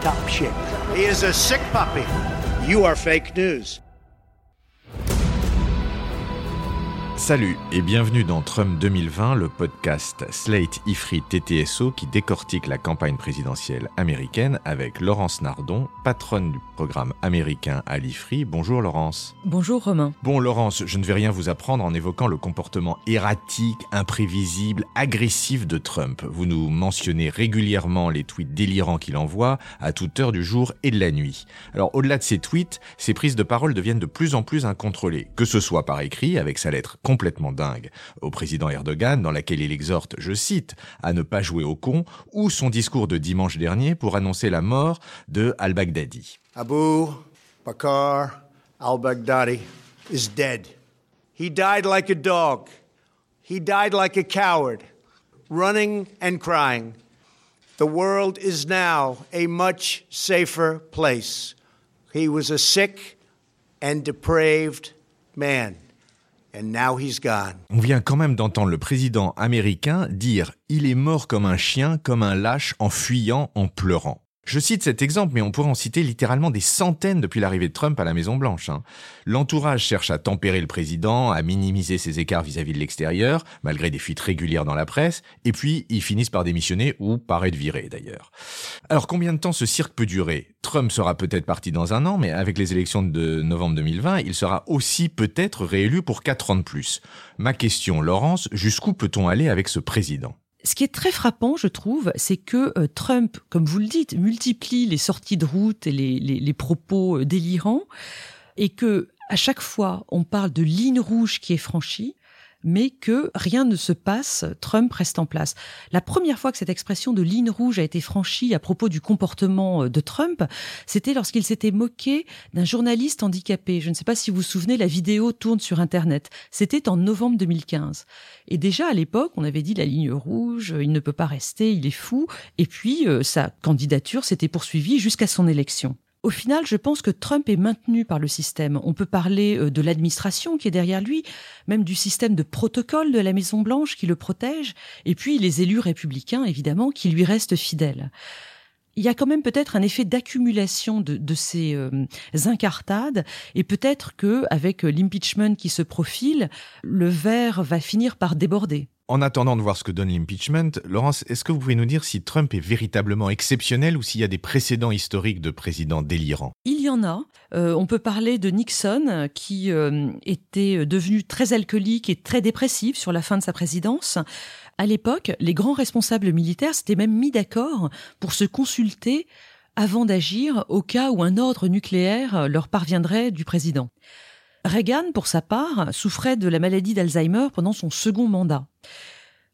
top shape. He is a sick puppy. You are fake news. Salut et bienvenue dans Trump 2020, le podcast Slate Ifri TTSO qui décortique la campagne présidentielle américaine avec Laurence Nardon, patronne du programme américain à l'Ifri. Bonjour Laurence. Bonjour Romain. Bon Laurence, je ne vais rien vous apprendre en évoquant le comportement erratique, imprévisible, agressif de Trump. Vous nous mentionnez régulièrement les tweets délirants qu'il envoie à toute heure du jour et de la nuit. Alors au-delà de ces tweets, ses prises de parole deviennent de plus en plus incontrôlées, que ce soit par écrit avec sa lettre complètement dingue au président Erdogan dans laquelle il exhorte, je cite, à ne pas jouer au con, ou son discours de dimanche dernier pour annoncer la mort de al-Baghdadi. Abu Bakr al Baghdadi is dead. He died like a dog. He died like a coward, running and crying. The world is now a much safer place. He was a sick and depraved man, and now he's gone. On vient quand même d'entendre le président américain dire Il est mort comme un chien, comme un lâche, en fuyant, en pleurant. Je cite cet exemple, mais on pourrait en citer littéralement des centaines depuis l'arrivée de Trump à la Maison-Blanche. hein. L'entourage cherche à tempérer le président, à minimiser ses écarts vis-à-vis de l'extérieur, malgré des fuites régulières dans la presse, et puis ils finissent par démissionner ou par être virés d'ailleurs. Alors combien de temps ce cirque peut durer? Trump sera peut-être parti dans un an, mais avec les élections de novembre 2020, il sera aussi peut-être réélu pour quatre ans de plus. Ma question, Laurence, jusqu'où peut-on aller avec ce président? Ce qui est très frappant, je trouve, c'est que euh, Trump, comme vous le dites, multiplie les sorties de route et les, les- propos euh, délirants, et que à chaque fois on parle de ligne rouge qui est franchie, mais que rien ne se passe, Trump reste en place. La première fois que cette expression de ligne rouge a été franchie à propos du comportement euh, de Trump, c'était lorsqu'il s'était moqué d'un journaliste handicapé. Je ne sais pas si vous vous souvenez, la vidéo tourne sur Internet. C'était en novembre 2015. Et déjà à l'époque, on avait dit la ligne rouge, il ne peut pas rester, il est fou. Et puis euh, sa candidature s'était poursuivie jusqu'à son élection. Au final, je pense que Trump est maintenu par le système. On peut parler euh, de l'administration qui est derrière lui, même du système de protocole de la Maison Blanche qui le protège, et puis les élus républicains, évidemment, qui lui restent fidèles. Il y a quand même peut-être un effet d'accumulation de, ces euh, incartades, et peut-être que avec l'impeachment qui se profile, le verre va finir par déborder. En attendant de voir ce que donne l'impeachment, Laurence, est-ce que vous pouvez nous dire si Trump est véritablement exceptionnel ou s'il y a des précédents historiques de présidents délirants? Il y en a. Euh, on peut parler de Nixon, qui euh, était devenu très alcoolique et très dépressif sur la fin de sa présidence. À l'époque, les grands responsables militaires s'étaient même mis d'accord pour se consulter avant d'agir au cas où un ordre nucléaire leur parviendrait du président. Reagan, pour sa part, souffrait de la maladie d'Alzheimer pendant son second mandat.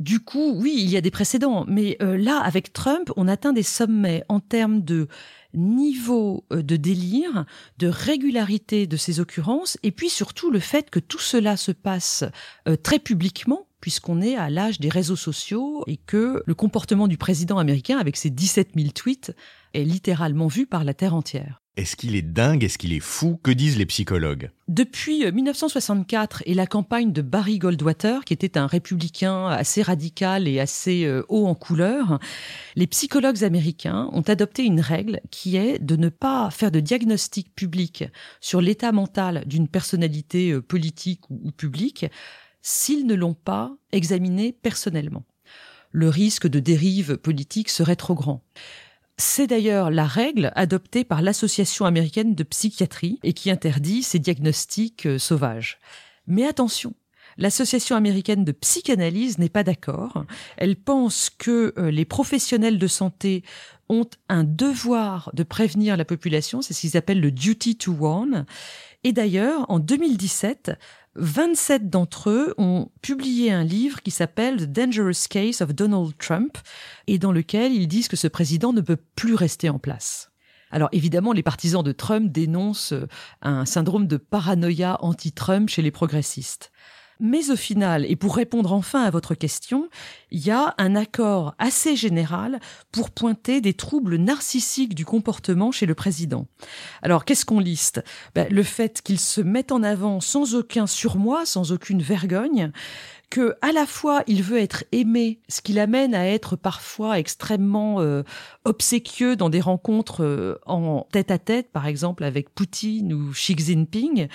Du coup, oui, il y a des précédents, mais euh, là, avec Trump, on atteint des sommets en termes de niveau euh, de délire, de régularité de ces occurrences, et puis surtout le fait que tout cela se passe euh, très publiquement, puisqu'on est à l'âge des réseaux sociaux et que le comportement du président américain, avec ses 17 000 tweets, est littéralement vu par la Terre entière. Est-ce qu'il est dingue? Est-ce qu'il est fou? Que disent les psychologues? Depuis euh, 1964 et la campagne de Barry Goldwater, qui était un républicain assez radical et assez euh, haut en couleur, les psychologues américains ont adopté une règle qui est de ne pas faire de diagnostic public sur l'état mental d'une personnalité euh, politique ou publique s'ils ne l'ont pas examiné personnellement. Le risque de dérive politique serait trop grand. C'est d'ailleurs la règle adoptée par l'Association américaine de psychiatrie et qui interdit ces diagnostics euh, sauvages. Mais attention, L'Association américaine de psychanalyse n'est pas d'accord. Elle pense que euh, les professionnels de santé ont un devoir de prévenir la population, c'est ce qu'ils appellent le duty to warn. Et d'ailleurs, en 2017, 27 d'entre eux ont publié un livre qui s'appelle The Dangerous Case of Donald Trump et dans lequel ils disent que ce président ne peut plus rester en place. Alors évidemment, les partisans de Trump dénoncent un syndrome de paranoïa anti-Trump chez les progressistes. Mais au final, et pour répondre enfin à votre question, il y a un accord assez général pour pointer des troubles narcissiques du comportement chez le président. Alors, qu'est-ce qu'on liste? Ben, Le fait qu'il se mette en avant sans aucun surmoi, sans aucune vergogne, que à la fois il veut être aimé, ce qui l'amène à être parfois extrêmement euh, obséquieux dans des rencontres euh, en tête à tête, par exemple avec Poutine ou Xi Jinping,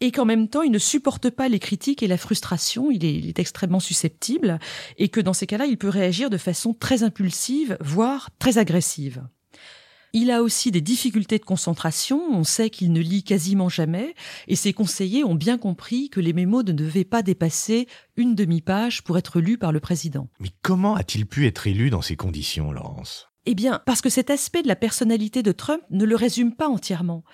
et qu'en même temps, il ne supporte pas les critiques et la frustration, il est, extrêmement susceptible, et que dans ces cas-là, il peut réagir de façon très impulsive, voire très agressive. Il a aussi des difficultés de concentration, on sait qu'il ne lit quasiment jamais, et ses conseillers ont bien compris que les mémos ne devaient pas dépasser une demi-page pour être lus par le président. Mais comment a-t-il pu être élu dans ces conditions, Laurence? Eh bien, parce que cet aspect de la personnalité de Trump ne le résume pas entièrement.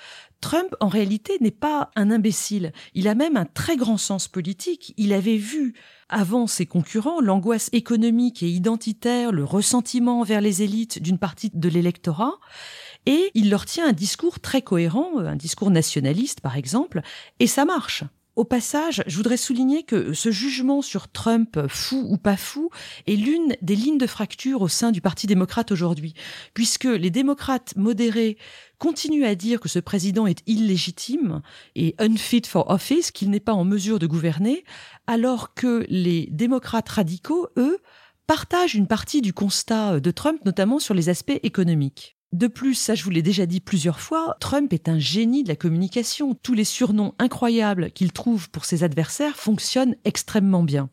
Trump, en réalité, n'est pas un imbécile. Il a même un très grand sens politique. Il avait vu, avant ses concurrents, l'angoisse économique et identitaire, le ressentiment envers les élites d'une partie de l'électorat. Et il leur tient un discours très cohérent, un discours nationaliste, par exemple, et ça marche. Au passage, je voudrais souligner que ce jugement sur Trump, fou ou pas fou, est l'une des lignes de fracture au sein du Parti démocrate aujourd'hui, puisque les démocrates modérés continuent à dire que ce président est illégitime et unfit for office, qu'il n'est pas en mesure de gouverner, alors que les démocrates radicaux, eux, partagent une partie du constat de Trump, notamment sur les aspects économiques. De plus, ça je vous l'ai déjà dit plusieurs fois, Trump est un génie de la communication. Tous les surnoms incroyables qu'il trouve pour ses adversaires fonctionnent extrêmement bien.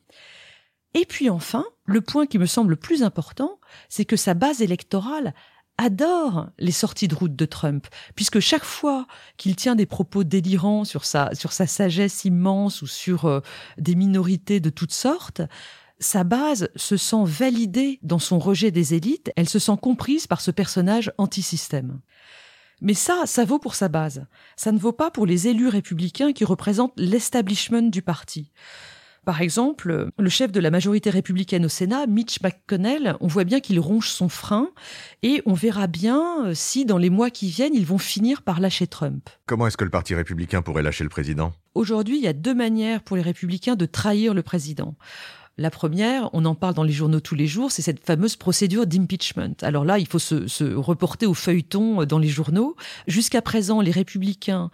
Et puis enfin, le point qui me semble le plus important, c'est que sa base électorale adore les sorties de route de Trump, puisque chaque fois qu'il tient des propos délirants sur sa, sagesse immense ou sur euh, des minorités de toutes sortes, sa base se sent validée dans son rejet des élites, elle se sent comprise par ce personnage anti-système. Mais ça, ça vaut pour sa base. Ça ne vaut pas pour les élus républicains qui représentent l'establishment du parti. Par exemple, le chef de la majorité républicaine au Sénat, Mitch McConnell, on voit bien qu'il ronge son frein et on verra bien euh, si dans les mois qui viennent, ils vont finir par lâcher Trump. Comment est-ce que le Parti républicain pourrait lâcher le président? Aujourd'hui, il y a deux manières pour les républicains de trahir le président. La première, on en parle dans les journaux tous les jours, c'est cette fameuse procédure d'impeachment. Alors là, il faut se, reporter au feuilleton dans les journaux. Jusqu'à présent, les républicains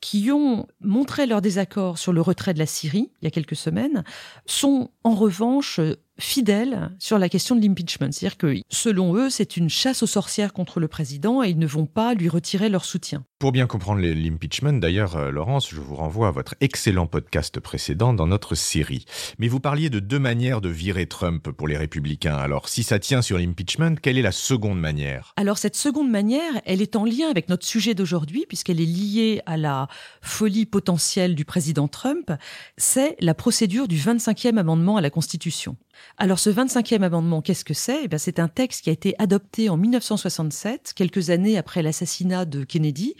qui ont montré leur désaccord sur le retrait de la Syrie il y a quelques semaines sont en revanche fidèles sur la question de l'impeachment. C'est-à-dire que, selon eux, c'est une chasse aux sorcières contre le président et ils ne vont pas lui retirer leur soutien. Pour bien comprendre l'impeachment, d'ailleurs, euh, Laurence, je vous renvoie à votre excellent podcast précédent dans notre série. Mais vous parliez de deux manières de virer Trump pour les républicains. Alors, si ça tient sur l'impeachment, quelle est la seconde manière? Alors, cette seconde manière, elle est en lien avec notre sujet d'aujourd'hui, puisqu'elle est liée à la folie potentielle du président Trump. C'est la procédure du 25e amendement à la Constitution. Alors ce 25e amendement, qu'est-ce que c'est? Eh C'est un texte qui a été adopté en 1967, quelques années après l'assassinat de Kennedy,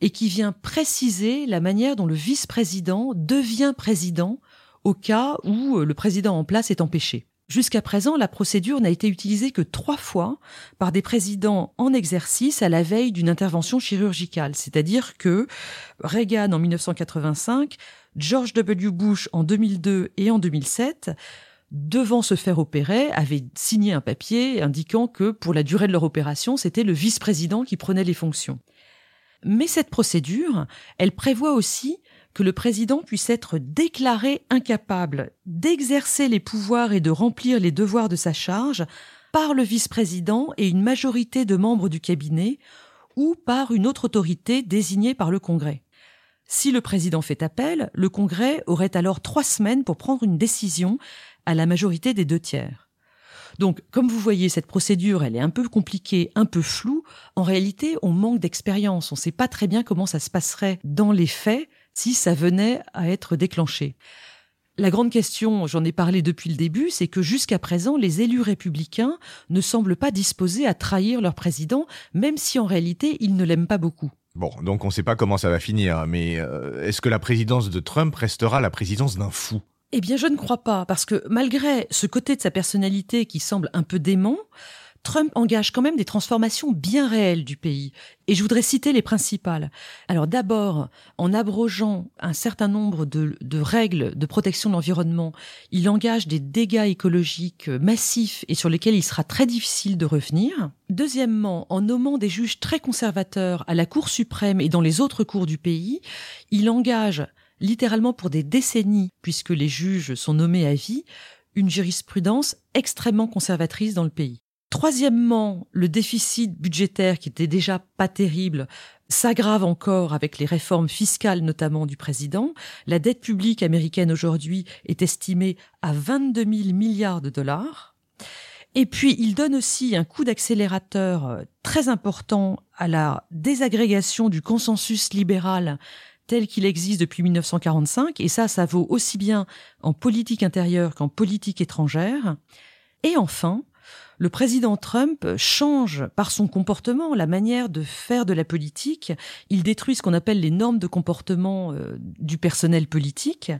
et qui vient préciser la manière dont le vice-président devient président au cas où euh, le président en place est empêché. Jusqu'à présent, la procédure n'a été utilisée que trois fois par des présidents en exercice à la veille d'une intervention chirurgicale. C'est-à-dire que Reagan en 1985, George W. Bush en 2002 et en 2007 devant se faire opérer, avaient signé un papier indiquant que pour la durée de leur opération, c'était le vice-président qui prenait les fonctions. Mais cette procédure, elle prévoit aussi que le président puisse être déclaré incapable d'exercer les pouvoirs et de remplir les devoirs de sa charge par le vice-président et une majorité de membres du cabinet ou par une autre autorité désignée par le Congrès. Si le président fait appel, le Congrès aurait alors trois semaines pour prendre une décision à la majorité des deux tiers. Donc, comme vous voyez, cette procédure, elle est un peu compliquée, un peu floue. En réalité, on manque d'expérience. On ne sait pas très bien comment ça se passerait dans les faits si ça venait à être déclenché. La grande question, j'en ai parlé depuis le début, c'est que jusqu'à présent, les élus républicains ne semblent pas disposés à trahir leur président, même si en réalité, ils ne l'aiment pas beaucoup. Bon, donc on ne sait pas comment ça va finir, mais euh, est-ce que la présidence de Trump restera la présidence d'un fou? Eh bien, je ne crois pas, parce que malgré ce côté de sa personnalité qui semble un peu dément, Trump engage quand même des transformations bien réelles du pays. Et je voudrais citer les principales. Alors d'abord, en abrogeant un certain nombre de, règles de protection de l'environnement, il engage des dégâts écologiques massifs et sur lesquels il sera très difficile de revenir. Deuxièmement, en nommant des juges très conservateurs à la Cour suprême et dans les autres cours du pays, il engage littéralement pour des décennies, puisque les juges sont nommés à vie, une jurisprudence extrêmement conservatrice dans le pays. Troisièmement, le déficit budgétaire qui était déjà pas terrible s'aggrave encore avec les réformes fiscales notamment du président. La dette publique américaine aujourd'hui est estimée à 22 000 milliards de dollars. Et puis, il donne aussi un coup d'accélérateur euh, très important à la désagrégation du consensus libéral tel qu'il existe depuis 1945. Et ça, ça vaut aussi bien en politique intérieure qu'en politique étrangère. Et enfin, le président Trump change par son comportement la manière de faire de la politique. Il détruit ce qu'on appelle les normes de comportement euh, du personnel politique.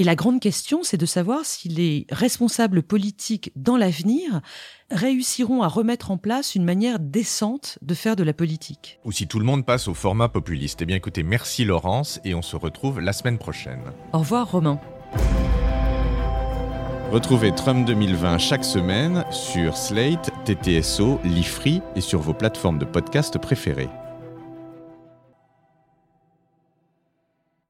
Et la grande question, c'est de savoir si les responsables politiques dans l'avenir réussiront à remettre en place une manière décente de faire de la politique. Ou si tout le monde passe au format populiste. Eh bien écoutez, merci Laurence et on se retrouve la semaine prochaine. Au revoir Romain. Retrouvez Trump 2020 chaque semaine sur Slate, TTSO, Lifree et sur vos plateformes de podcast préférées.